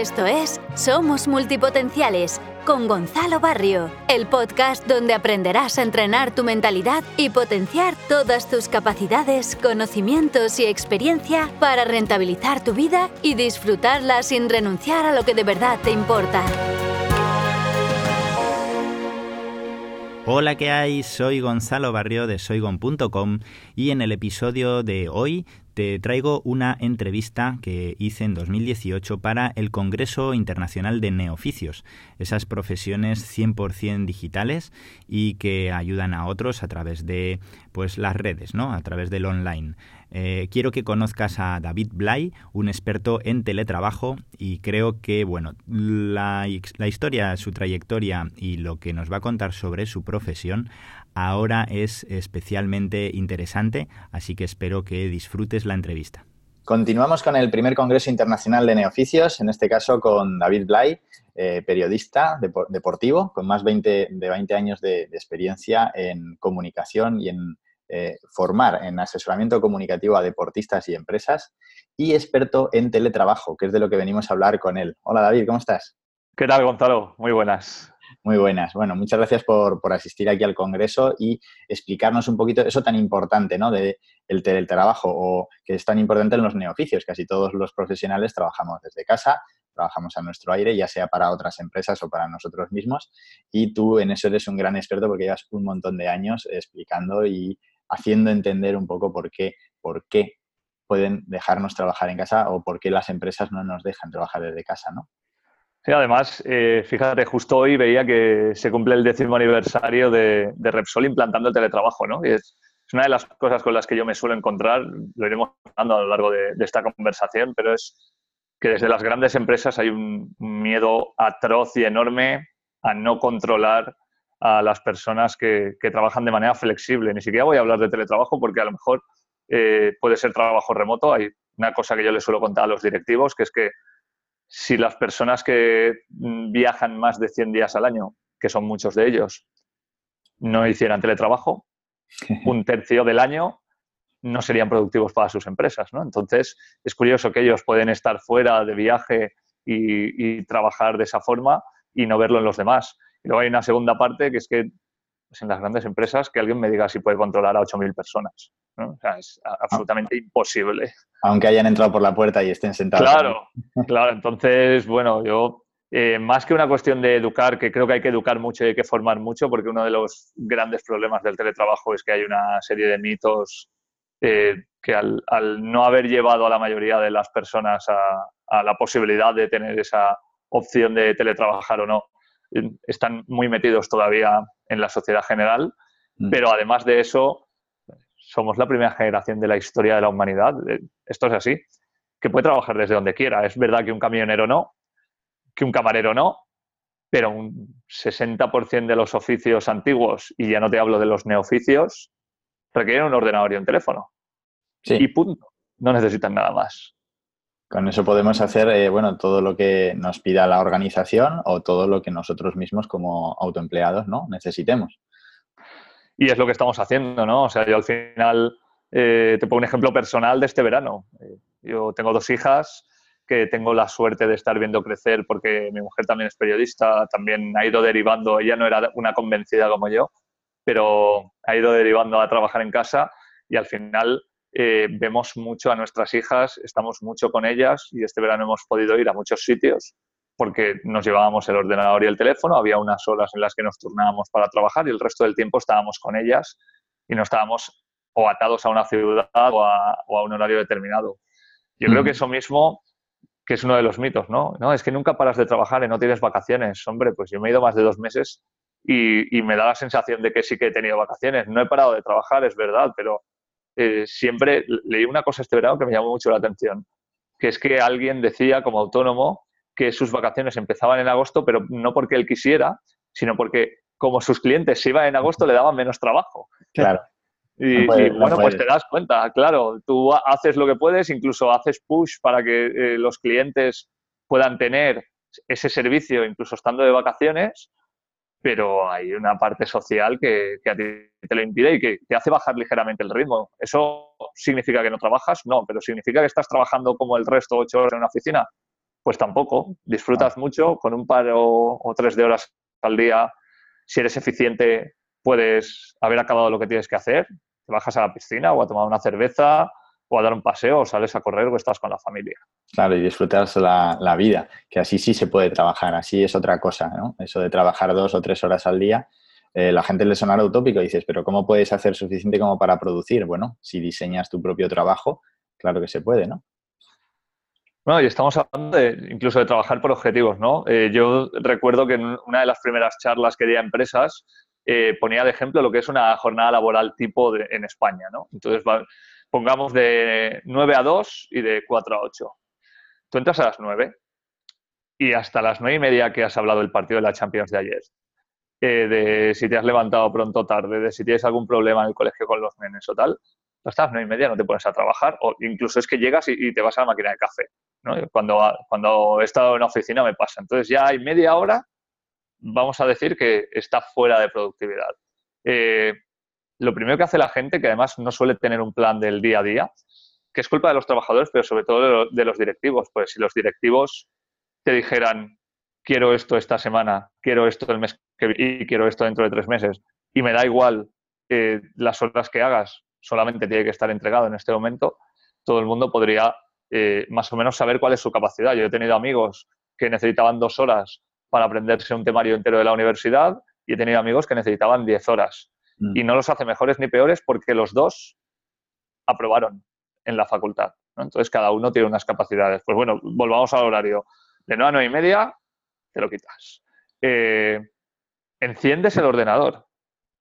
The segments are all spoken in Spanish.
Esto es Somos Multipotenciales con Gonzalo Barrio, el podcast donde aprenderás a entrenar tu mentalidad y potenciar todas tus capacidades, conocimientos y experiencia para rentabilizar tu vida y disfrutarla sin renunciar a lo que de verdad te importa. Hola, ¿qué hay? Soy Gonzalo Barrio de soygon.com y en el episodio de hoy te traigo una entrevista que hice en 2018 para el Congreso Internacional de Neoficios, esas profesiones 100% digitales y que ayudan a otros a través de pues las redes, ¿no? A través del online. Eh, quiero que conozcas a David Blay, un experto en teletrabajo y creo que bueno, la, historia, su trayectoria y lo que nos va a contar sobre su profesión ahora es especialmente interesante, así que espero que disfrutes la entrevista. Continuamos con el primer Congreso Internacional de Neoficios, en este caso con David Blay, eh, periodista deportivo, con más de 20 años de, experiencia en comunicación y en eh, formar en asesoramiento comunicativo a deportistas y empresas y experto en teletrabajo, que es de lo que venimos a hablar con él. Hola David, ¿cómo estás? ¿Qué tal, Gonzalo? Muy buenas. Muy buenas. Bueno, muchas gracias por, asistir aquí al Congreso y explicarnos un poquito eso tan importante, ¿no? De el teletrabajo o que es tan importante en los neoficios. Casi todos los profesionales trabajamos desde casa, trabajamos a nuestro aire, ya sea para otras empresas o para nosotros mismos. Y tú en eso eres un gran experto porque llevas un montón de años explicando y haciendo entender un poco por qué, por qué pueden dejarnos trabajar en casa o por qué las empresas no nos dejan trabajar desde casa, ¿no? Sí, además, eh, fíjate, justo hoy veía que se cumple el décimo aniversario de, Repsol implantando el teletrabajo, ¿no? Y es, una de las cosas con las que yo me suelo encontrar, lo iremos hablando a lo largo de, esta conversación, pero es que desde las grandes empresas hay un miedo atroz y enorme a no controlar a las personas que, trabajan de manera flexible. Ni siquiera voy a hablar de teletrabajo porque a lo mejor eh, puede ser trabajo remoto. Hay una cosa que yo les suelo contar a los directivos, que es que si las personas que mm, viajan más de 100 días al año, que son muchos de ellos, no hicieran teletrabajo, un tercio del año no serían productivos para sus empresas. ¿no? Entonces, es curioso que ellos pueden estar fuera de viaje y, trabajar de esa forma y no verlo en los demás. Y luego hay una segunda parte que es que pues, en las grandes empresas que alguien me diga si puede controlar a 8.000 personas. O sea, es absolutamente imposible. Aunque hayan entrado por la puerta y estén sentados. Claro, claro. Entonces, bueno, yo, eh, más que una cuestión de educar, que creo que hay que educar mucho y hay que formar mucho, porque uno de los grandes problemas del teletrabajo es que hay una serie de mitos eh, que al, no haber llevado a la mayoría de las personas a, a la posibilidad de tener esa opción de teletrabajar o no, están muy metidos todavía en la sociedad general. Mm. Pero además de eso, somos la primera generación de la historia de la humanidad, eh, esto es así, que puede trabajar desde donde quiera. Es verdad que un camionero no, que un camarero no, pero un 60% de los oficios antiguos, y ya no te hablo de los neoficios, requieren un ordenador y un teléfono. Y punto. No necesitan nada más. Con eso podemos hacer, eh, bueno, todo lo que nos pida la organización o todo lo que nosotros mismos como autoempleados, ¿no? Necesitemos. Y es lo que estamos haciendo, ¿no? O sea, yo al final eh, te pongo un ejemplo personal de este verano. Eh, yo tengo dos hijas que tengo la suerte de estar viendo crecer porque mi mujer también es periodista, también ha ido derivando, ella no era una convencida como yo, pero ha ido derivando a trabajar en casa y al final eh, vemos mucho a nuestras hijas, estamos mucho con ellas y este verano hemos podido ir a muchos sitios porque nos llevábamos el ordenador y el teléfono, había unas horas en las que nos turnábamos para trabajar y el resto del tiempo estábamos con ellas y no estábamos o atados a una ciudad o a, un horario determinado. Yo creo que eso mismo, que es uno de los mitos, ¿no? No, es que nunca paras de trabajar y no tienes vacaciones. Hombre, pues yo me he ido más de dos meses y, me da la sensación de que sí que he tenido vacaciones. No he parado de trabajar, es verdad, pero eh, siempre leí una cosa este verano que me llamó mucho la atención, que es que alguien decía como autónomo que sus vacaciones empezaban en agosto, pero no porque él quisiera, sino porque como sus clientes se iban en agosto le daban menos trabajo. Claro. Y, bueno, pues te das cuenta, claro, tú haces lo que puedes, incluso haces push para que eh, los clientes puedan tener ese servicio incluso estando de vacaciones, pero hay una parte social que, a ti te lo impide y que te hace bajar ligeramente el ritmo. ¿Eso significa que no trabajas? No, pero significa que estás trabajando como el resto ocho horas en una oficina. Pues tampoco. Disfrutas ah. mucho con un par o, tres de horas al día. Si eres eficiente, puedes haber acabado lo que tienes que hacer. Te bajas a la piscina o a tomar una cerveza o a dar un paseo o sales a correr o estás con la familia. Claro, y disfrutas la, la, vida, que así sí se puede trabajar, así es otra cosa, ¿no? Eso de trabajar dos o tres horas al día, eh, la gente le sonará utópico y dices, pero ¿cómo puedes hacer suficiente como para producir? Bueno, si diseñas tu propio trabajo, claro que se puede, ¿no? Bueno, y estamos hablando de, incluso de trabajar por objetivos, ¿no? Eh, yo recuerdo que en una de las primeras charlas que di a empresas eh, ponía de ejemplo lo que es una jornada laboral tipo en España, ¿no? Entonces, pongamos de 9 a 2 y de 4 a 8. Tú entras a las 9 y hasta las 9 y media que has hablado del partido de la Champions de ayer, eh, de si te has levantado pronto o tarde, de si tienes algún problema en el colegio con los nenes o tal, hasta las 9 y media no te pones a trabajar o incluso es que llegas y, te vas a la máquina de café. Cuando, cuando he estado en una oficina me pasa. Entonces ya hay media hora, vamos a decir que está fuera de productividad. Eh, lo primero que hace la gente, que además no suele tener un plan del día a día, que es culpa de los trabajadores, pero sobre todo de, los directivos. Pues si los directivos te dijeran, quiero esto esta semana, quiero esto el mes que viene y quiero esto dentro de tres meses, y me da igual eh, las horas que hagas, solamente tiene que estar entregado en este momento, todo el mundo podría eh, más o menos saber cuál es su capacidad. Yo he tenido amigos que necesitaban dos horas para aprenderse un temario entero de la universidad y he tenido amigos que necesitaban diez horas. Mm. Y no los hace mejores ni peores porque los dos aprobaron en la facultad. Entonces, cada uno tiene unas capacidades. Pues bueno, volvamos al horario. De 9 a 9 y media, te lo quitas. Eh, enciendes el ordenador.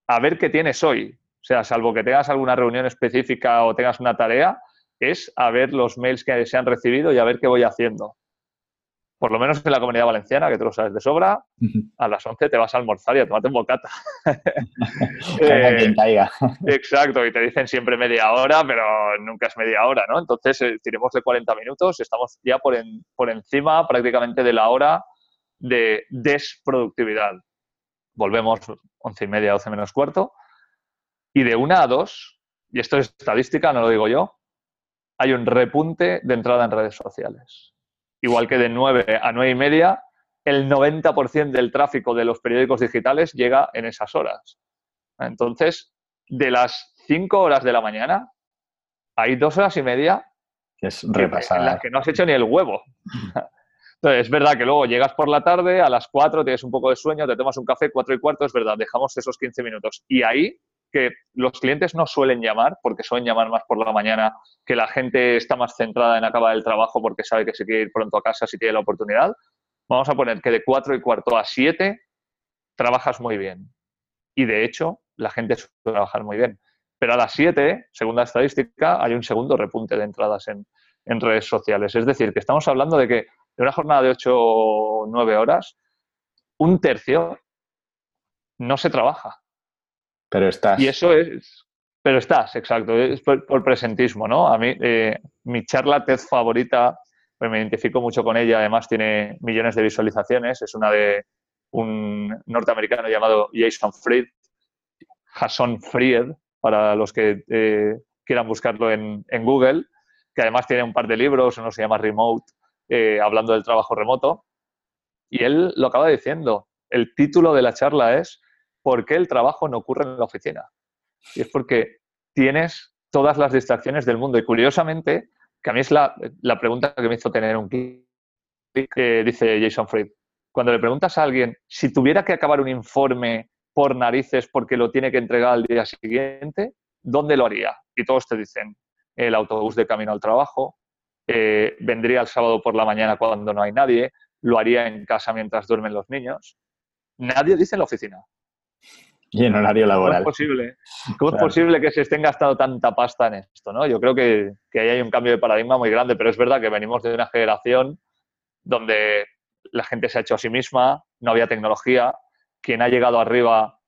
A ver qué tienes hoy. O sea, salvo que tengas alguna reunión específica o tengas una tarea, es a ver los mails que se han recibido y a ver qué voy haciendo por lo menos en la comunidad valenciana, que tú lo sabes de sobra, a las 11 te vas a almorzar y a tomarte un bocata. eh, caiga. exacto, y te dicen siempre media hora, pero nunca es media hora, ¿no? Entonces, eh, tiremos de 40 minutos, estamos ya por, por encima prácticamente de la hora de desproductividad. Volvemos 11 y media, 12 menos cuarto, y de una a dos, y esto es estadística, no lo digo yo, hay un repunte de entrada en redes sociales igual que de 9 a 9 y media, el 90% del tráfico de los periódicos digitales llega en esas horas. Entonces, de las 5 horas de la mañana, hay dos horas y media es repasada. en las que no has hecho ni el huevo. Entonces, es verdad que luego llegas por la tarde, a las 4 tienes un poco de sueño, te tomas un café, 4 y cuarto, es verdad, dejamos esos 15 minutos. Y ahí que los clientes no suelen llamar, porque suelen llamar más por la mañana, que la gente está más centrada en acabar el trabajo porque sabe que se quiere ir pronto a casa si tiene la oportunidad. Vamos a poner que de 4 y cuarto a 7 trabajas muy bien. Y de hecho, la gente suele trabajar muy bien. Pero a las 7, según la estadística, hay un segundo repunte de entradas en, en redes sociales. Es decir, que estamos hablando de que de una jornada de 8 o 9 horas, un tercio no se trabaja. Pero estás. Y eso es. Pero estás, exacto. Es por, presentismo, ¿no? A mí, eh, mi charla TED favorita, pues me identifico mucho con ella, además tiene millones de visualizaciones. Es una de un norteamericano llamado Jason Fried, Jason Fried, para los que eh, quieran buscarlo en, Google, que además tiene un par de libros, uno se llama Remote, eh, hablando del trabajo remoto. Y él lo acaba diciendo. El título de la charla es por qué el trabajo no ocurre en la oficina. Y es porque tienes todas las distracciones del mundo. Y curiosamente, que a mí es la, pregunta que me hizo tener un clic, dice Jason Fried. Cuando le preguntas a alguien si tuviera que acabar un informe por narices porque lo tiene que entregar al día siguiente, ¿dónde lo haría? Y todos te dicen, el autobús de camino al trabajo, eh, vendría el sábado por la mañana cuando no hay nadie, lo haría en casa mientras duermen los niños. Nadie dice en la oficina. Y en horario laboral. ¿Cómo es posible, ¿Cómo es posible que se estén gastando tanta pasta en esto? ¿no? Yo creo que, que ahí hay un cambio de paradigma muy grande, pero es verdad que venimos de una generación donde la gente se ha hecho a sí misma, no había tecnología, quien ha llegado arriba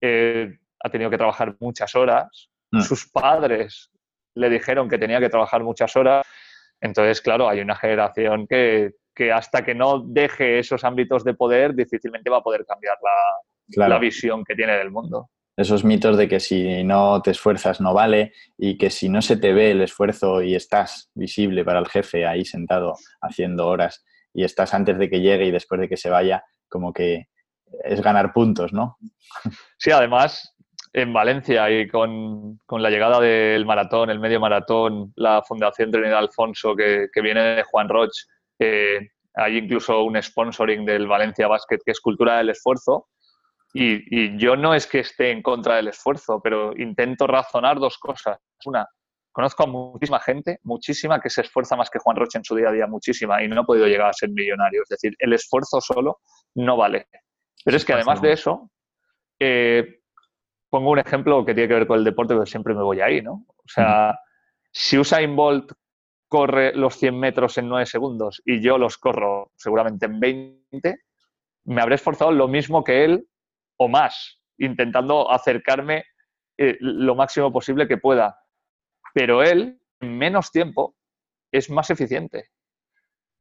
eh, ha tenido que trabajar muchas horas, mm. sus padres le dijeron que tenía que trabajar muchas horas, entonces, claro, hay una generación que, que hasta que no deje esos ámbitos de poder difícilmente va a poder cambiar la, la visión que tiene del mundo. Esos mitos de que si no te esfuerzas no vale y que si no se te ve el esfuerzo y estás visible para el jefe ahí sentado haciendo horas y estás antes de que llegue y después de que se vaya, como que es ganar puntos, ¿no? Sí, además, en Valencia y con, la llegada del maratón, el medio maratón, la Fundación Trinidad Alfonso que, viene de Juan Roch, hay incluso un sponsoring del Valencia Basket que es cultura del esfuerzo. Y, yo no es que esté en contra del esfuerzo, pero intento razonar dos cosas. Una, conozco a muchísima gente, muchísima, que se esfuerza más que Juan Roche en su día a día, muchísima, y no ha podido llegar a ser millonario. Es decir, el esfuerzo solo no vale. Pero es que además de eso, eh, pongo un ejemplo que tiene que ver con el deporte, pero siempre me voy ahí, ¿no? O sea, si Usain Bolt corre los 100 metros en 9 segundos y yo los corro seguramente en 20, me habré esforzado lo mismo que él o más, intentando acercarme eh, lo máximo posible que pueda. Pero él, en menos tiempo, es más eficiente.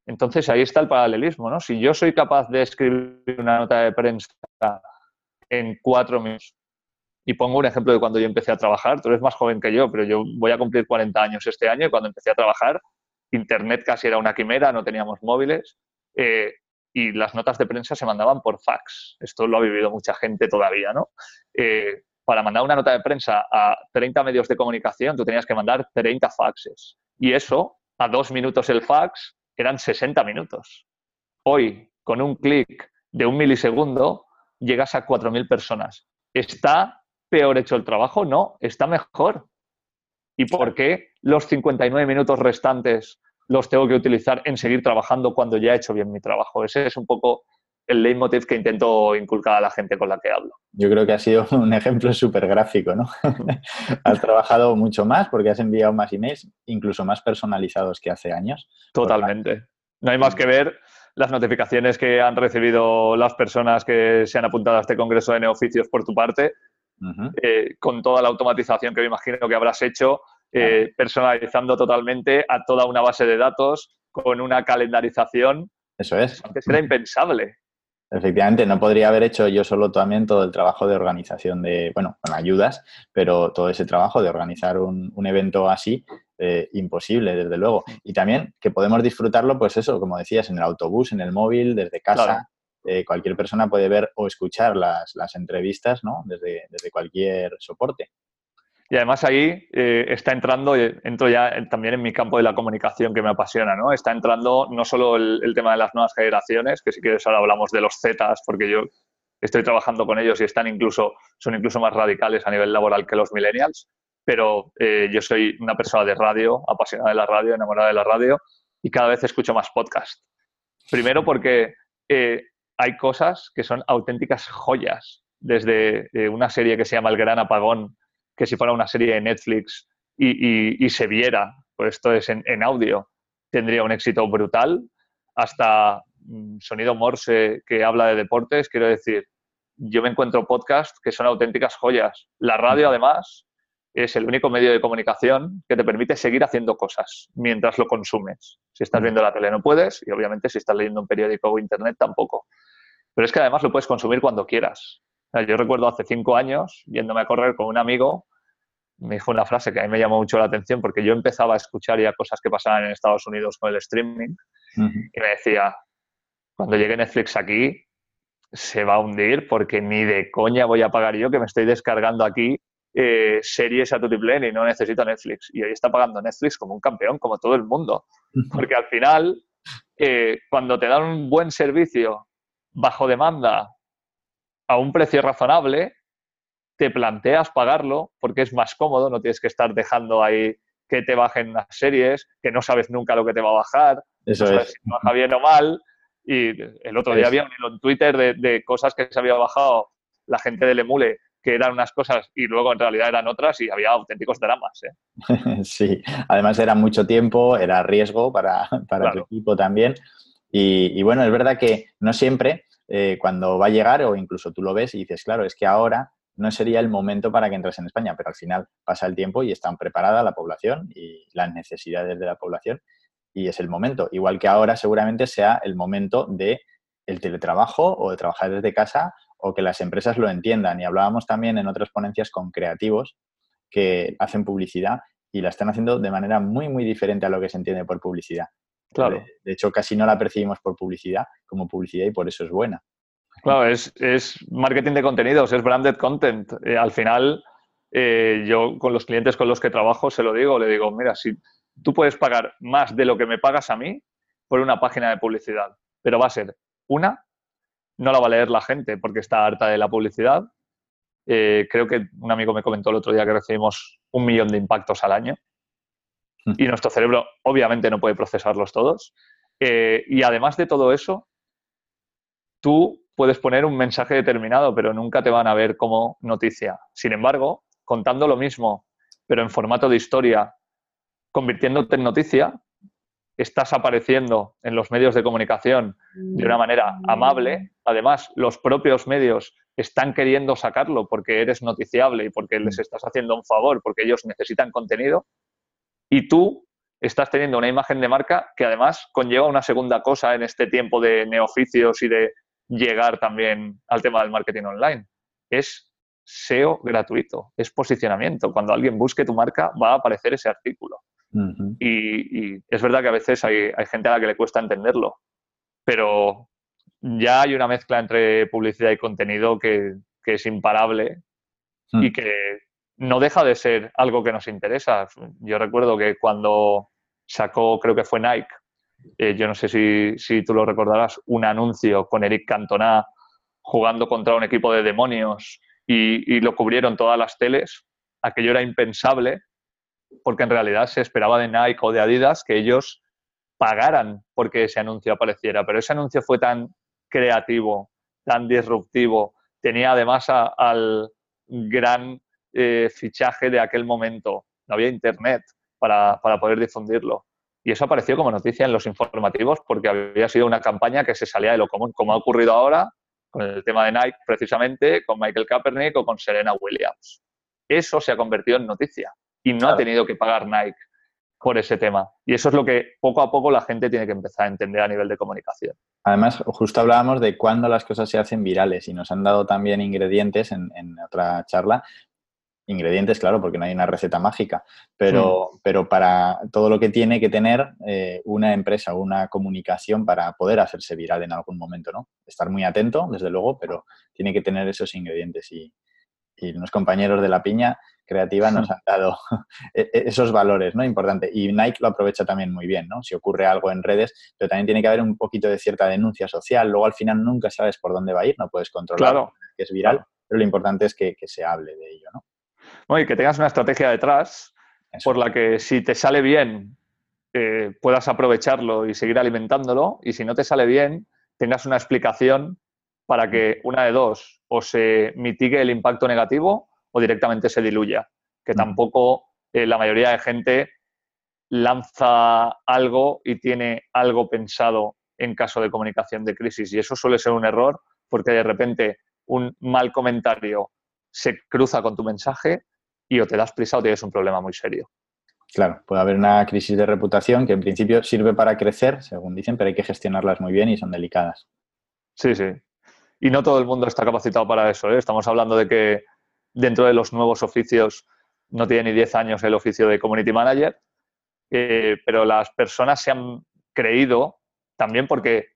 Entonces ahí está el paralelismo, ¿no? Si yo soy capaz de escribir una nota de prensa en cuatro minutos, y pongo un ejemplo de cuando yo empecé a trabajar, tú eres más joven que yo, pero yo voy a cumplir 40 años este año y cuando empecé a trabajar, Internet casi era una quimera, no teníamos móviles eh, y las notas de prensa se mandaban por fax. Esto lo ha vivido mucha gente todavía, ¿no? Eh, para mandar una nota de prensa a 30 medios de comunicación, tú tenías que mandar 30 faxes. Y eso, a dos minutos el fax, eran 60 minutos. Hoy, con un clic de un milisegundo, llegas a 4.000 personas. Está peor hecho el trabajo? No, está mejor. ¿Y por qué los 59 minutos restantes los tengo que utilizar en seguir trabajando cuando ya he hecho bien mi trabajo? Ese es un poco el leitmotiv que intento inculcar a la gente con la que hablo. Yo creo que ha sido un ejemplo súper gráfico, ¿no? has trabajado mucho más porque has enviado más emails, incluso más personalizados que hace años. Totalmente. No hay más que ver las notificaciones que han recibido las personas que se han apuntado a este congreso de neoficios por tu parte eh, con toda la automatización que me imagino que habrás hecho, eh, personalizando totalmente a toda una base de datos con una calendarización. Eso es. Antes era impensable. Efectivamente, no podría haber hecho yo solo también todo el trabajo de organización de, bueno, con ayudas, pero todo ese trabajo de organizar un, evento así, eh, imposible, desde luego. Y también que podemos disfrutarlo, pues eso, como decías, en el autobús, en el móvil, desde casa. Eh, cualquier persona puede ver o escuchar las, entrevistas ¿no? desde, desde, cualquier soporte. Y además ahí eh, está entrando, eh, entro ya también en mi campo de la comunicación que me apasiona, ¿no? Está entrando no solo el, tema de las nuevas generaciones, que si quieres ahora hablamos de los Zetas, porque yo estoy trabajando con ellos y están incluso, son incluso más radicales a nivel laboral que los millennials, pero yo soy una persona de radio, apasionada de la radio, enamorada de la radio, y cada vez escucho más podcast. Primero porque hay cosas que son auténticas joyas, desde eh, una serie que se llama El Gran Apagón, que si fuera una serie de Netflix y, se viera, pues esto es en, audio, tendría un éxito brutal, hasta mm, sonido Morse que habla de deportes, quiero decir, yo me encuentro podcasts que son auténticas joyas. La radio, además, es el único medio de comunicación que te permite seguir haciendo cosas mientras lo consumes. Si estás viendo la tele no puedes y obviamente si estás leyendo un periódico o internet tampoco. Pero es que además lo puedes consumir cuando quieras. Yo recuerdo hace cinco años, yéndome a correr con un amigo, me dijo una frase que a mí me llamó mucho la atención porque yo empezaba a escuchar ya cosas que pasaban en Estados Unidos con el streaming y me decía, cuando llegue Netflix aquí se va a hundir porque ni de coña voy a pagar yo que me estoy descargando aquí eh, series a tutiplén y no necesito Netflix. Y hoy está pagando Netflix como un campeón, como todo el mundo. Porque al final, eh, cuando te dan un buen servicio bajo demanda a un precio razonable, te planteas pagarlo porque es más cómodo, no tienes que estar dejando ahí que te bajen las series, que no sabes nunca lo que te va a bajar, Eso no sabes si baja bien o mal. Y el otro día había un hilo en Twitter de, cosas que se había bajado la gente del Emule, que eran unas cosas y luego en realidad eran otras y había auténticos dramas. ¿eh? Sí, además era mucho tiempo, era riesgo para, para el equipo también. Y, bueno, es verdad que no siempre eh, cuando va a llegar, o incluso tú lo ves y dices, claro, es que ahora no sería el momento para que entres en España, pero al final pasa el tiempo y están preparada la población y las necesidades de la población y es el momento. Igual que ahora seguramente sea el momento de el teletrabajo o de trabajar desde casa o que las empresas lo entiendan. Y hablábamos también en otras ponencias con creativos que hacen publicidad y la están haciendo de manera muy, muy diferente a lo que se entiende por publicidad. Claro. De, hecho, casi no la percibimos por publicidad, como publicidad, y por eso es buena. Claro, es, marketing de contenidos, es branded content. Eh, al final, eh, yo con los clientes con los que trabajo se lo digo, le digo, mira, si tú puedes pagar más de lo que me pagas a mí por una página de publicidad, pero va a ser una, no la va a leer la gente porque está harta de la publicidad. Eh, creo que un amigo me comentó el otro día que recibimos un millón de impactos al año. Y nuestro cerebro obviamente no puede procesarlos todos. Eh, y además de todo eso, tú puedes poner un mensaje determinado, pero nunca te van a ver como noticia. Sin embargo, contando lo mismo, pero en formato de historia, convirtiéndote en noticia, estás apareciendo en los medios de comunicación de una manera amable. Además, los propios medios están queriendo sacarlo porque eres noticiable y porque les estás haciendo un favor, porque ellos necesitan contenido. Y tú estás teniendo una imagen de marca que además conlleva una segunda cosa en este tiempo de neoficios y de llegar también al tema del marketing online. Es SEO gratuito, es posicionamiento. Cuando alguien busque tu marca va a aparecer ese artículo y, es verdad que a veces hay, gente a la que le cuesta entenderlo, pero ya hay una mezcla entre publicidad y contenido que, es imparable hmm. y que no deja de ser algo que nos interesa. Yo recuerdo que cuando sacó, creo que fue Nike, eh, yo no sé si, tú lo recordarás, un anuncio con Eric Cantona jugando contra un equipo de demonios y, y, lo cubrieron todas las teles, aquello era impensable porque en realidad se esperaba de Nike o de Adidas que ellos pagaran porque ese anuncio apareciera, pero ese anuncio fue tan creativo, tan disruptivo, tenía además al gran eh, fichaje de aquel momento, no había internet para, poder difundirlo. Y eso apareció como noticia en los informativos porque había sido una campaña que se salía de lo común, como ha ocurrido ahora con el tema de Nike, precisamente con Michael Kaepernick o con Serena Williams. Eso se ha convertido en noticia y no ha tenido que pagar Nike por ese tema. Y eso es lo que poco a poco la gente tiene que empezar a entender a nivel de comunicación. Además, justo hablábamos de cuándo las cosas se hacen virales y nos han dado también ingredientes en, otra charla. Ingredientes, claro, porque no hay una receta mágica, pero, mm. pero para todo lo que tiene que tener eh, una empresa o una comunicación para poder hacerse viral en algún momento, ¿no? Estar muy atento, desde luego, pero tiene que tener esos ingredientes y, y unos compañeros de la piña creativa nos han dado e-, e-, esos valores, ¿no? Importante. Y Nike lo aprovecha también muy bien, ¿no? Si ocurre algo en redes, pero también tiene que haber un poquito de cierta denuncia social. Luego al final nunca sabes por dónde va a ir, no puedes controlar que es viral, pero lo importante es que, se hable de ello, ¿no? Y que tengas una estrategia detrás por la que si te sale bien eh, puedas aprovecharlo y seguir alimentándolo y si no te sale bien tengas una explicación para que una de dos o se mitigue el impacto negativo o directamente se diluya. Que mm. tampoco eh, la mayoría de gente lanza algo y tiene algo pensado en caso de comunicación de crisis. Y eso suele ser un error porque de repente un mal comentario se cruza con tu mensaje y o te das prisa o tienes un problema muy serio. Claro, puede haber una crisis de reputación que en principio sirve para crecer, según dicen, pero hay que gestionarlas muy bien y son delicadas. Sí, sí. Y no todo el mundo está capacitado para eso. ¿eh? Estamos hablando de que dentro de los nuevos oficios, no tiene ni 10 años el oficio de Community Manager, eh, pero las personas se han creído también porque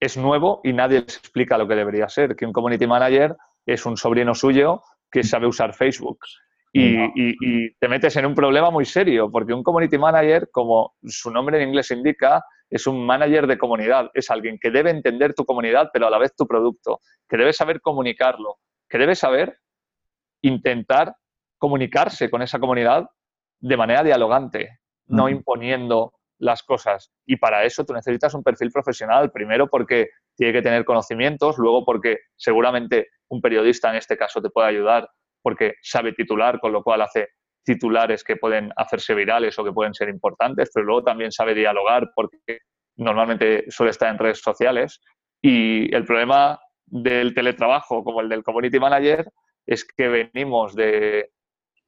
es nuevo y nadie les explica lo que debería ser, que un Community Manager es un sobrino suyo que sabe usar Facebook. Y, y, te metes en un problema muy serio, porque un community manager, como su nombre en inglés indica, es un manager de comunidad, es alguien que debe entender tu comunidad, pero a la vez tu producto, que debe saber comunicarlo, que debe saber intentar comunicarse con esa comunidad de manera dialogante, no imponiendo las cosas. Y para eso tú necesitas un perfil profesional, primero porque tiene que tener conocimientos, luego porque seguramente un periodista en este caso te puede ayudar porque sabe titular, con lo cual hace titulares que pueden hacerse virales o que pueden ser importantes, pero luego también sabe dialogar porque normalmente suele estar en redes sociales. Y el problema del teletrabajo como el del community manager es que venimos de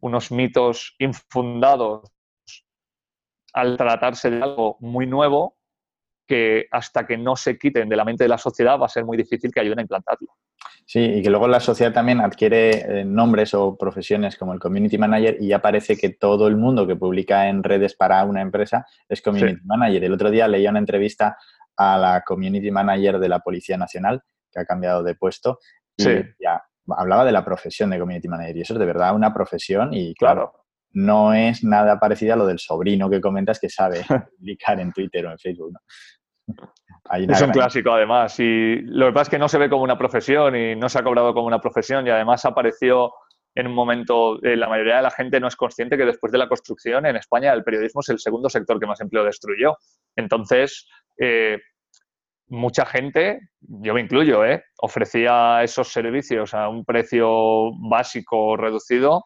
unos mitos infundados al tratarse de algo muy nuevo que hasta que no se quiten de la mente de la sociedad va a ser muy difícil que ayuden a implantarlo. Sí, y que luego la sociedad también adquiere eh, nombres o profesiones como el community manager y ya parece que todo el mundo que publica en redes para una empresa es community manager. El otro día leía una entrevista a la community manager de la Policía Nacional, que ha cambiado de puesto, y ya hablaba de la profesión de community manager. Y eso es de verdad una profesión y claro, no es nada parecido a lo del sobrino que comentas que sabe publicar en Twitter o en Facebook. Es un clásico además y lo que pasa es que no se ve como una profesión y no se ha cobrado como una profesión y además apareció en un momento, eh, la mayoría de la gente no es consciente que después de la construcción en España el periodismo es el segundo sector que más empleo destruyó. Entonces, eh, mucha gente, yo me incluyo, eh, ofrecía esos servicios a un precio básico reducido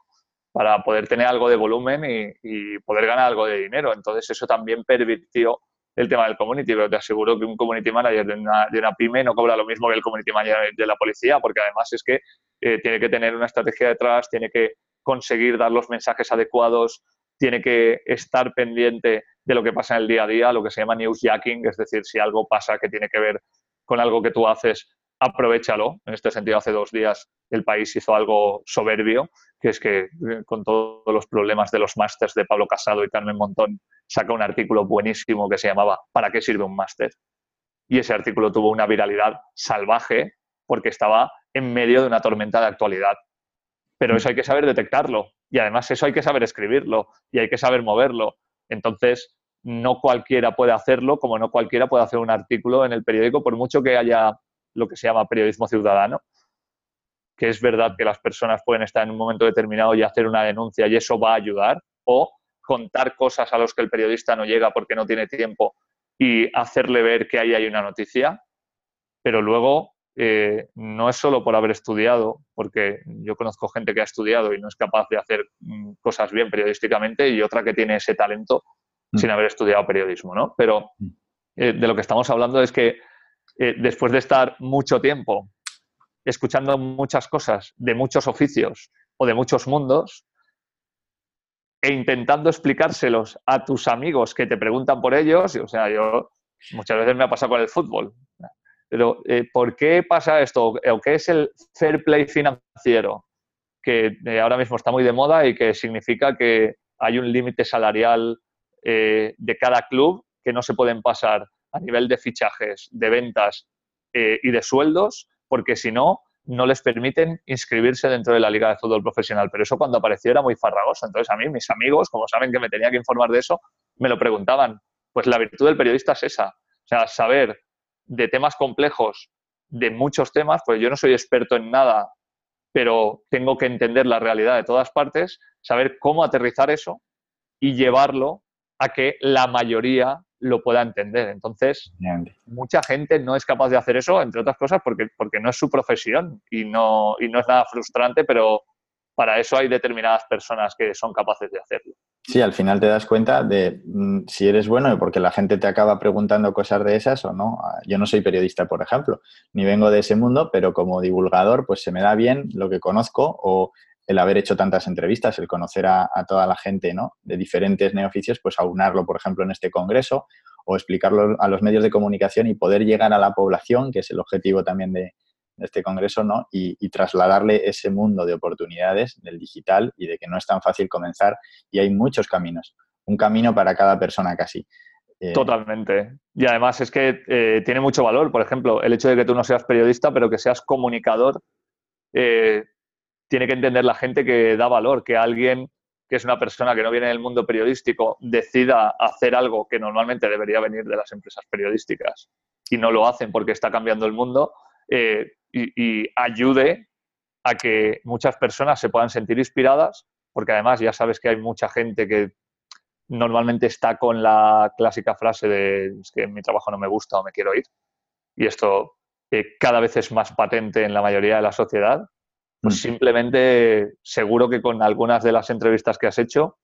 para poder tener algo de volumen y, poder ganar algo de dinero. Entonces eso también pervirtió el tema del community, pero te aseguro que un community manager de una, pyme no cobra lo mismo que el community manager de la policía, porque además es que eh, tiene que tener una estrategia detrás, tiene que conseguir dar los mensajes adecuados, tiene que estar pendiente de lo que pasa en el día a día, lo que se llama newsjacking, es decir, si algo pasa que tiene que ver con algo que tú haces, aprovechalo. En este sentido, hace dos días el país hizo algo soberbio, que es que eh, con todos los problemas de los másters de Pablo Casado y Carmen Montón, saca un artículo buenísimo que se llamaba ¿Para qué sirve un máster? Y ese artículo tuvo una viralidad salvaje porque estaba en medio de una tormenta de actualidad. Pero eso hay que saber detectarlo y además eso hay que saber escribirlo y hay que saber moverlo. Entonces, no cualquiera puede hacerlo, como no cualquiera puede hacer un artículo en el periódico, por mucho que haya lo que se llama periodismo ciudadano, que es verdad que las personas pueden estar en un momento determinado y hacer una denuncia y eso va a ayudar, o contar cosas a los que el periodista no llega porque no tiene tiempo y hacerle ver que ahí hay una noticia, pero luego eh, no es solo por haber estudiado, porque yo conozco gente que ha estudiado y no es capaz de hacer mm, cosas bien periodísticamente y otra que tiene ese talento mm. sin haber estudiado periodismo, ¿no? Pero mm. eh, de lo que estamos hablando es que eh, después de estar mucho tiempo escuchando muchas cosas de muchos oficios o de muchos mundos e intentando explicárselos a tus amigos que te preguntan por ellos, o sea, yo muchas veces me ha pasado con el fútbol, pero eh, ¿por qué pasa esto? ¿O qué es el fair play financiero? Que eh, ahora mismo está muy de moda y que significa que hay un límite salarial de cada club que no se pueden pasar a nivel de fichajes, de ventas eh, y de sueldos, porque si no, no les permiten inscribirse dentro de la Liga de Fútbol Profesional. Pero eso cuando apareció era muy farragoso. Entonces a mí, mis amigos, como saben que me tenía que informar de eso, me lo preguntaban. Pues la virtud del periodista es esa. O sea, saber de temas complejos, de muchos temas, pues yo no soy experto en nada, pero tengo que entender la realidad de todas partes, saber cómo aterrizar eso y llevarlo a que la mayoría lo pueda entender. Entonces, mucha gente no es capaz de hacer eso, entre otras cosas, porque, porque no es su profesión y no, y no es nada frustrante, pero para eso hay determinadas personas que son capaces de hacerlo. Sí, al final te das cuenta de mm, si eres bueno, porque la gente te acaba preguntando cosas de esas o no. Ah, yo no soy periodista, por ejemplo, ni vengo de ese mundo, pero como divulgador, pues se me da bien lo que conozco o el haber hecho tantas entrevistas, el conocer a, toda la gente ¿no? de diferentes neoficios, pues aunarlo, por ejemplo, en este congreso o explicarlo a los medios de comunicación y poder llegar a la población, que es el objetivo también de, este congreso, ¿no? Y, trasladarle ese mundo de oportunidades del digital y de que no es tan fácil comenzar y hay muchos caminos, un camino para cada persona casi. Eh, Totalmente. Y además es que eh, tiene mucho valor, por ejemplo, el hecho de que tú no seas periodista, pero que seas comunicador. Eh, tiene que entender la gente que da valor, que alguien que es una persona que no viene del mundo periodístico decida hacer algo que normalmente debería venir de las empresas periodísticas y no lo hacen porque está cambiando el mundo eh, y, ayude a que muchas personas se puedan sentir inspiradas, porque además ya sabes que hay mucha gente que normalmente está con la clásica frase de es que mi trabajo no me gusta o me quiero ir. Y esto eh, cada vez es más patente en la mayoría de la sociedad pues mm. simplemente seguro que con algunas de las entrevistas que has hecho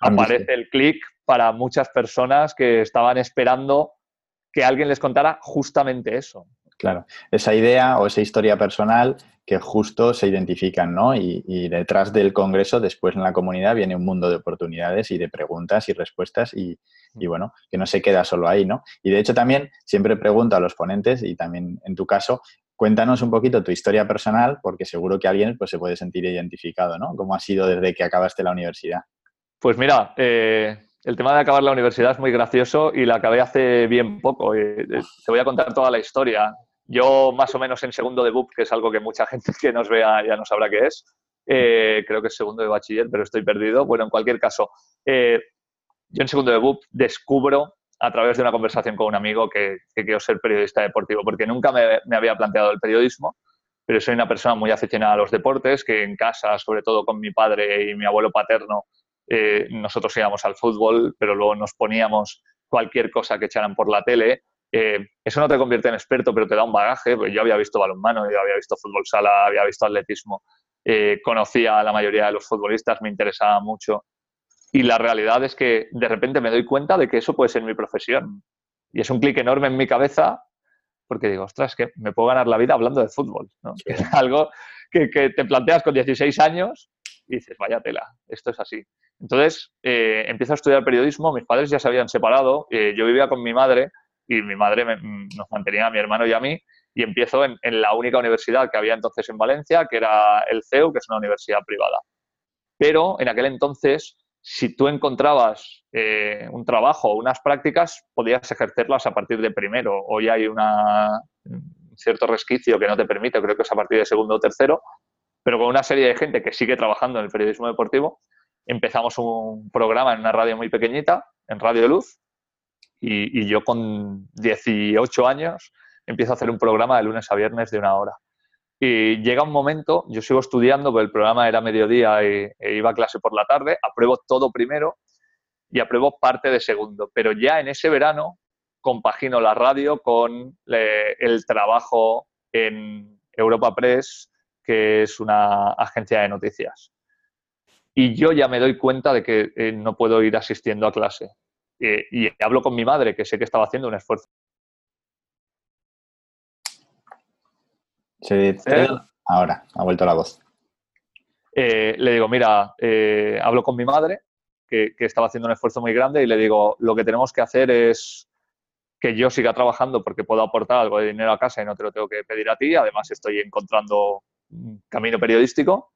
aparece el clic para muchas personas que estaban esperando que alguien les contara justamente eso. Claro, esa idea o esa historia personal que justo se identifican, ¿no? Y, detrás del Congreso, después en la comunidad, viene un mundo de oportunidades y de preguntas y respuestas y, mm. bueno, que no se queda solo ahí, ¿no? Y de hecho también siempre pregunto a los ponentes y también en tu caso, cuéntanos un poquito tu historia personal porque seguro que alguien pues, se puede sentir identificado, ¿no? ¿Cómo ha sido desde que acabaste la universidad? Pues mira, eh, el tema de acabar la universidad es muy gracioso y la acabé hace bien poco. Eh, te voy a contar toda la historia. Yo más o menos en segundo de BUP, que es algo que mucha gente que nos vea ya no sabrá qué es, eh, creo que es segundo de bachiller, pero estoy perdido. Bueno, en cualquier caso, eh, yo en segundo de BUP descubro a través de una conversación con un amigo que, quiero ser periodista deportivo, porque nunca me, había planteado el periodismo, pero soy una persona muy aficionada a los deportes, que en casa, sobre todo con mi padre y mi abuelo paterno, eh, nosotros íbamos al fútbol, pero luego nos poníamos cualquier cosa que echaran por la tele eh, eso no te convierte en experto, pero te da un bagaje. Pues yo había visto balonmano, yo había visto fútbol sala, había visto atletismo, eh, conocía a la mayoría de los futbolistas, me interesaba mucho. Y la realidad es que de repente me doy cuenta de que eso puede ser mi profesión. Y es un clic enorme en mi cabeza porque digo, ostras, que me puedo ganar la vida hablando de fútbol. es algo que, te planteas con 16 años y dices, vaya tela, esto es así. Entonces, eh, empiezo a estudiar periodismo, mis padres ya se habían separado, yo vivía con mi madre y mi madre nos mantenía a mi hermano y a mí y empiezo en, la única universidad que había entonces en Valencia, que era el CEU, que es una universidad privada. Pero en aquel entonces, si tú encontrabas eh, un trabajo o unas prácticas, podías ejercerlas a partir de primero. Hoy hay un cierto resquicio que no te permite, creo que es a partir de segundo o tercero, pero con una serie de gente que sigue trabajando en el periodismo deportivo, empezamos un programa en una radio muy pequeñita, en Radio Luz, y, yo con 18 años empiezo a hacer un programa de lunes a viernes de una hora. Y llega un momento, yo sigo estudiando, pero el programa era mediodía e, iba a clase por la tarde, apruebo todo primero y apruebo parte de segundo. Pero ya en ese verano compagino la radio con el trabajo en Europa Press, que es una agencia de noticias. Y yo ya me doy cuenta de que eh, no puedo ir asistiendo a clase. Eh, y hablo con mi madre, que sé que estaba haciendo un esfuerzo. Ahora, ha vuelto la voz. Eh, le digo, mira, eh, hablo con mi madre, que, estaba haciendo un esfuerzo muy grande, y le digo, lo que tenemos que hacer es que yo siga trabajando porque puedo aportar algo de dinero a casa y no te lo tengo que pedir a ti. Además, estoy encontrando camino periodístico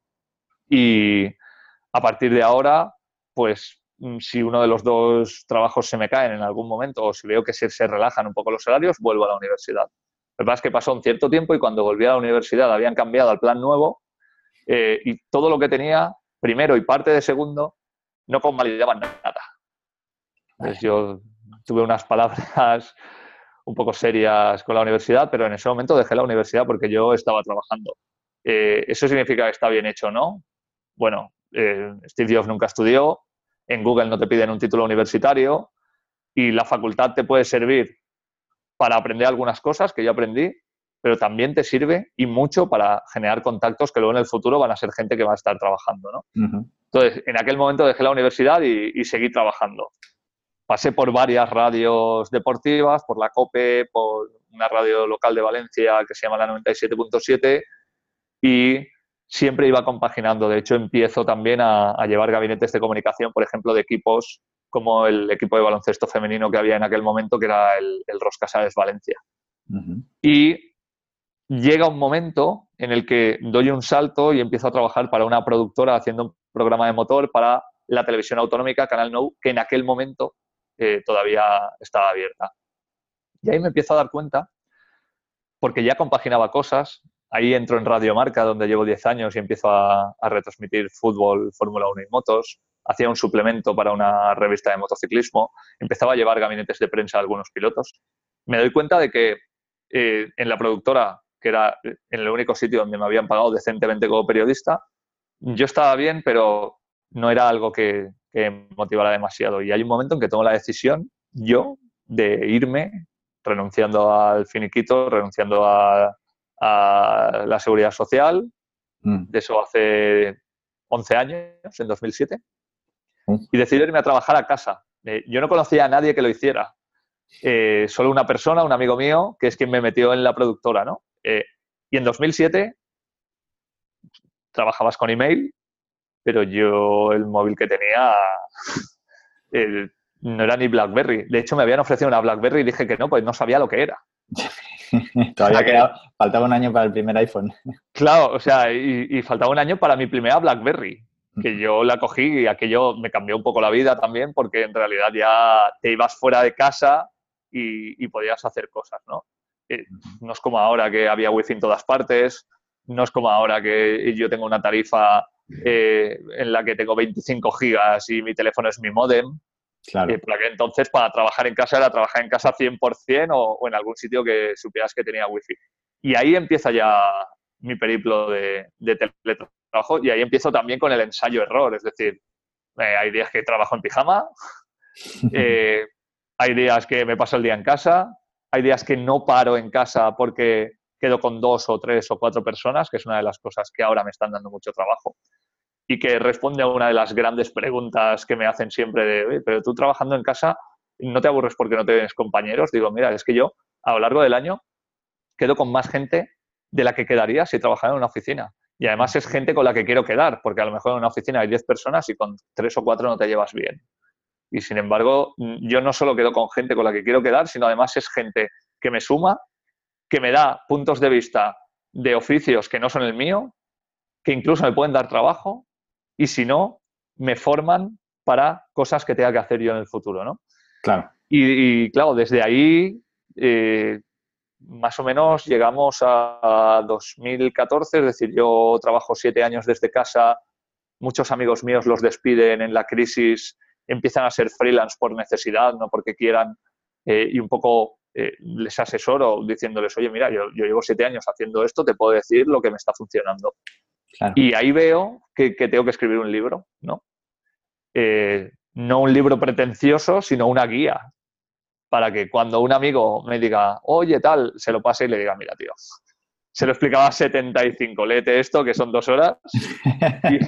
y a partir de ahora, pues Mm, si uno de los dos trabajos se me caen en algún momento o si veo que se, se relajan un poco los salarios, vuelvo a la universidad. Lo que pasa es que pasó un cierto tiempo y cuando volví a la universidad habían cambiado al plan nuevo eh, y todo lo que tenía, primero y parte de segundo, no convalidaban nada. Yo tuve unas palabras un poco serias con la universidad, pero en ese momento dejé la universidad porque yo estaba trabajando. Eh, ¿Eso significa que está bien hecho no? Bueno, eh, Steve Jobs nunca estudió, en Google no te piden un título universitario y la facultad te puede servir para aprender algunas cosas que yo aprendí, pero también te sirve y mucho para generar contactos que luego en el futuro van a ser gente que va a estar trabajando. ¿no? Entonces, en aquel momento dejé la universidad y, seguí trabajando. Pasé por varias radios deportivas, por la COPE, por una radio local de Valencia que se llama la 97.7 y siempre iba compaginando. De hecho, empiezo también a, llevar gabinetes de comunicación, por ejemplo, de equipos como el equipo de baloncesto femenino que había en aquel momento, que era el, el Roscasales Valencia. Y llega un momento en el que doy un salto y empiezo a trabajar para una productora haciendo un programa de motor para la televisión autonómica, Canal Nou, que en aquel momento eh, todavía estaba abierta. Y ahí me empiezo a dar cuenta, porque ya compaginaba cosas, Ahí entro en Radio Marca, donde llevo 10 años y empiezo a, retransmitir fútbol, Fórmula 1 y motos. Hacía un suplemento para una revista de motociclismo. Empezaba a llevar gabinetes de prensa a algunos pilotos. Me doy cuenta de que eh, en la productora, que era en el único sitio donde me habían pagado decentemente como periodista, yo estaba bien, pero no era algo que, que motivara demasiado. Y hay un momento en que tomo la decisión, yo, de irme renunciando al finiquito, renunciando a, a la seguridad social, mm. de eso hace 11 años, en 2007, mm. Y decidí irme a trabajar a casa. Eh, yo no conocía a nadie que lo hiciera. eh, solo una persona, un amigo mío, que es quien me metió en la productora, ¿no? Eh, y en 2007 trabajabas con email, pero yo el móvil que tenía no era ni BlackBerry. De hecho, me habían ofrecido una BlackBerry y dije que no, pues no sabía lo que era. Todavía quedaba, faltaba un año para el primer iPhone. Claro, o sea, y, faltaba un año para mi primera BlackBerry, que yo la cogí y aquello me cambió un poco la vida también, porque en realidad ya te ibas fuera de casa y, podías hacer cosas, ¿no? Eh, no es como ahora que había wifi en todas partes, no es como ahora que yo tengo una tarifa eh, en la que tengo 25 gigas y mi teléfono es mi modem. Claro. para que entonces para trabajar en casa era trabajar en casa 100% o, o en algún sitio que supieras que tenía wifi. Y ahí empieza ya mi periplo de, teletrabajo y ahí empiezo también con el ensayo-error. Es decir, eh, hay días que trabajo en pijama, eh, hay días que me paso el día en casa, hay días que no paro en casa porque quedo con dos o tres o cuatro personas, que es una de las cosas que ahora me están dando mucho trabajo y que responde a una de las grandes preguntas que me hacen siempre de, pero tú trabajando en casa, ¿no te aburres porque no tienes compañeros? Digo, mira, es que yo a lo largo del año quedo con más gente de la que quedaría si trabajara en una oficina. Y además es gente con la que quiero quedar, porque a lo mejor en una oficina hay 10 personas y con 3 o 4 no te llevas bien. Y sin embargo, yo no solo quedo con gente con la que quiero quedar, sino además es gente que me suma, que me da puntos de vista de oficios que no son el mío, que incluso me pueden dar trabajo y si no, me forman para cosas que tenga que hacer yo en el futuro, ¿no? Claro. Y, claro, desde ahí, eh, más o menos llegamos a 2014, es decir, yo trabajo siete años desde casa, muchos amigos míos los despiden en la crisis, empiezan a ser freelance por necesidad, no porque quieran, eh, y un poco eh, les asesoro diciéndoles, oye, mira, yo, yo, llevo siete años haciendo esto, te puedo decir lo que me está funcionando. Y ahí veo que, tengo que escribir un libro, ¿no? Eh, no un libro pretencioso, sino una guía para que cuando un amigo me diga, oye, tal, se lo pase y le diga, mira, tío, se lo explicaba a 75, léete esto, que son dos horas, y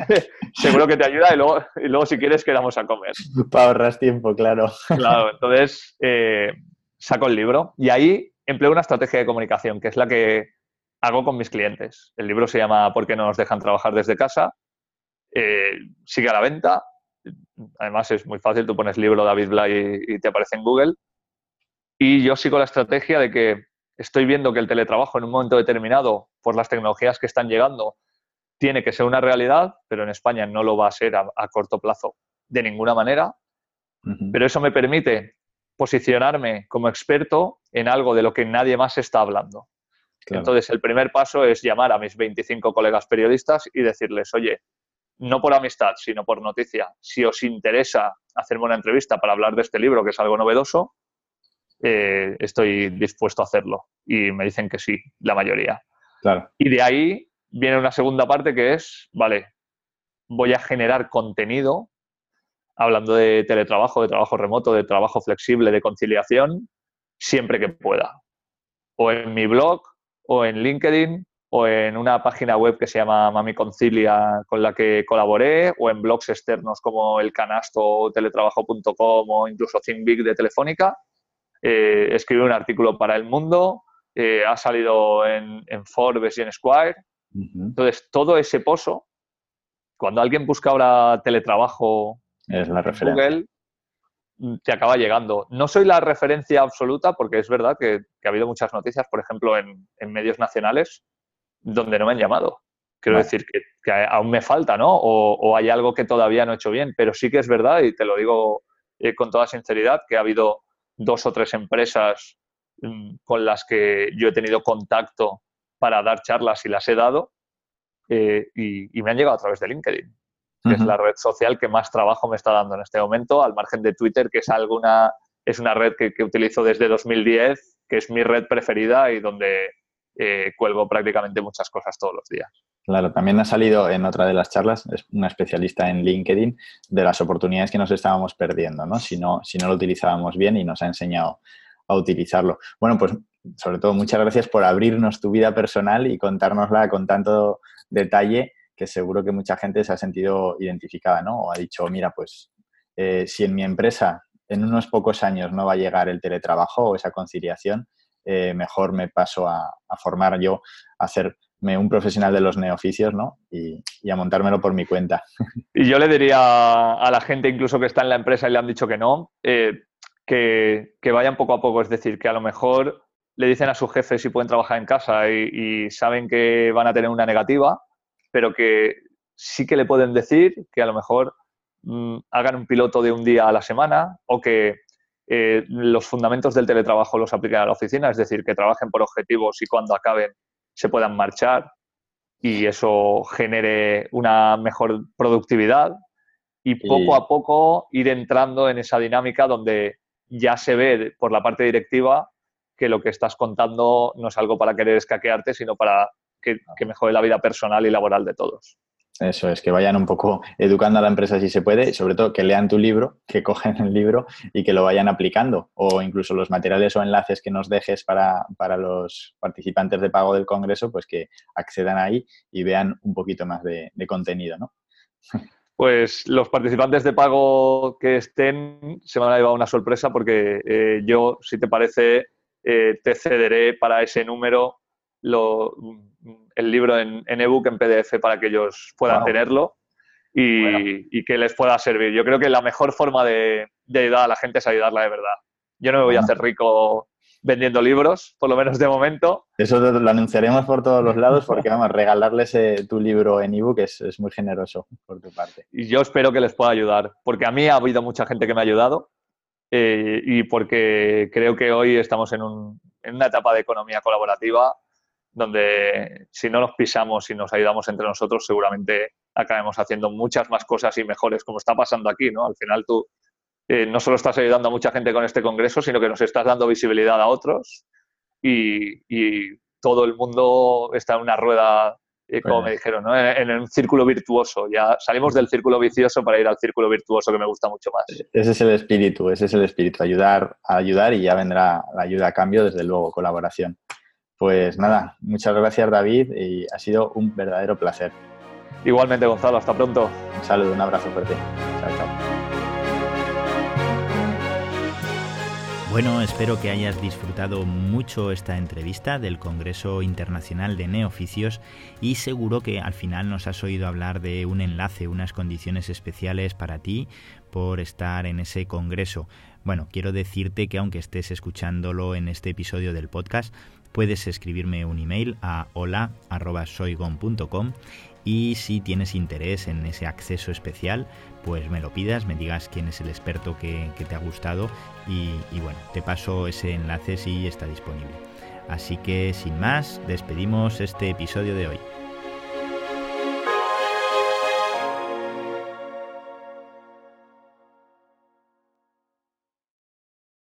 seguro que te ayuda y luego, y luego si quieres quedamos a comer. Para ahorrar tiempo, claro. Claro, entonces eh, saco el libro y ahí empleo una estrategia de comunicación, que es la que hago con mis clientes. El libro se llama ¿Por qué no nos dejan trabajar desde casa? Eh, sigue a la venta. Además es muy fácil, tú pones libro David Blay y, te aparece en Google. Y yo sigo la estrategia de que estoy viendo que el teletrabajo en un momento determinado, por las tecnologías que están llegando, tiene que ser una realidad, pero en España no lo va a ser a, corto plazo de ninguna manera. Pero eso me permite posicionarme como experto en algo de lo que nadie más está hablando. Entonces, el primer paso es llamar a mis 25 colegas periodistas y decirles, oye, no por amistad, sino por noticia, si os interesa hacerme una entrevista para hablar de este libro, que es algo novedoso, eh, estoy dispuesto a hacerlo. Y me dicen que sí, la mayoría. Claro. Y de ahí viene una segunda parte que es, vale, voy a generar contenido, hablando de teletrabajo, de trabajo remoto, de trabajo flexible, de conciliación, siempre que pueda. O en mi blog, o en LinkedIn o en una página web que se llama Mami Concilia con la que colaboré o en blogs externos como El Canasto, teletrabajo.com o incluso ThinkBig de Telefónica. Eh, escribí un artículo para El Mundo, eh, ha salido en, Forbes y en Squire. Entonces, todo ese pozo, cuando alguien busca ahora teletrabajo en Google, te acaba llegando. No soy la referencia absoluta porque es verdad que, ha habido muchas noticias, por ejemplo, en, medios nacionales, donde no me han llamado. Quiero decir que, aún me falta, ¿no? O, hay algo que todavía no he hecho bien, pero sí que es verdad, y te lo digo eh, con toda sinceridad, que ha habido dos o tres empresas mm, con las que yo he tenido contacto para dar charlas y las he dado, eh, y me han llegado a través de LinkedIn que es la red social que más trabajo me está dando en este momento, al margen de Twitter, que es alguna es una red que, utilizo desde 2010, que es mi red preferida y donde eh, cuelgo prácticamente muchas cosas todos los días. Claro, también ha salido en otra de las charlas, es una especialista en LinkedIn, de las oportunidades que nos estábamos perdiendo, ¿no? Si no, si no lo utilizábamos bien y nos ha enseñado a utilizarlo. Bueno, pues sobre todo muchas gracias por abrirnos tu vida personal y contárnosla con tanto detalle que seguro que mucha gente se ha sentido identificada, ¿no? O ha dicho, mira, pues eh, si en mi empresa en unos pocos años no va a llegar el teletrabajo o esa conciliación, eh, mejor me paso a, formar yo, a hacerme un profesional de los neoficios, ¿no? Y, a montármelo por mi cuenta. Y yo le diría a la gente incluso que está en la empresa y le han dicho que no, eh, que, vayan poco a poco. Es decir, que a lo mejor le dicen a su jefe si pueden trabajar en casa y, saben que van a tener una negativa, pero que sí que le pueden decir que a lo mejor mm, hagan un piloto de un día a la semana o que eh, los fundamentos del teletrabajo los apliquen a la oficina, es decir, que trabajen por objetivos y cuando acaben se puedan marchar y eso genere una mejor productividad y poco a poco ir entrando en esa dinámica donde ya se ve por la parte directiva que lo que estás contando no es algo para querer escaquearte, sino para que, mejore la vida personal y laboral de todos. Eso es, que vayan un poco educando a la empresa si se puede, y sobre todo que lean tu libro, que cogen el libro y que lo vayan aplicando, o incluso los materiales o enlaces que nos dejes para, los participantes de pago del Congreso, pues que accedan ahí y vean un poquito más de, de contenido, ¿no? Pues los participantes de pago que estén se van a llevar una sorpresa porque eh, yo, si te parece, eh, te cederé para ese número el libro en, ebook, en PDF, para que ellos puedan tenerlo y, que les pueda servir. Yo creo que la mejor forma de, de ayudar a la gente es ayudarla de verdad. Yo no me voy a hacer rico vendiendo libros, por lo menos de momento. Eso lo anunciaremos por todos los lados porque, vamos, regalarles eh, tu libro en ebook es, es muy generoso por tu parte. Y yo espero que les pueda ayudar, porque a mí ha habido mucha gente que me ha ayudado eh, y porque creo que hoy estamos en, un, en una etapa de economía colaborativa donde si no nos pisamos y nos ayudamos entre nosotros, seguramente acabemos haciendo muchas más cosas y mejores, como está pasando aquí, ¿no? Al final tú eh, no solo estás ayudando a mucha gente con este congreso, sino que nos estás dando visibilidad a otros y, todo el mundo está en una rueda, eh, como me dijeron, ¿no? en, un círculo virtuoso. Ya salimos del círculo vicioso para ir al círculo virtuoso que me gusta mucho más. Ese es el espíritu, ese es el espíritu, ayudar a ayudar y ya vendrá la ayuda a cambio, desde luego, colaboración. Pues nada, muchas gracias David y ha sido un verdadero placer. Igualmente Gonzalo, hasta pronto. Un saludo, un abrazo fuerte. Chao, chao. Bueno, espero que hayas disfrutado mucho esta entrevista del Congreso Internacional de Neoficios y seguro que al final nos has oído hablar de un enlace, unas condiciones especiales para ti por estar en ese Congreso. Bueno, quiero decirte que aunque estés escuchándolo en este episodio del podcast, puedes escribirme un email a hola.soygon.com y si tienes interés en ese acceso especial, pues me lo pidas, me digas quién es el experto que, te ha gustado y, y bueno, te paso ese enlace si está disponible. Así que sin más, despedimos este episodio de hoy.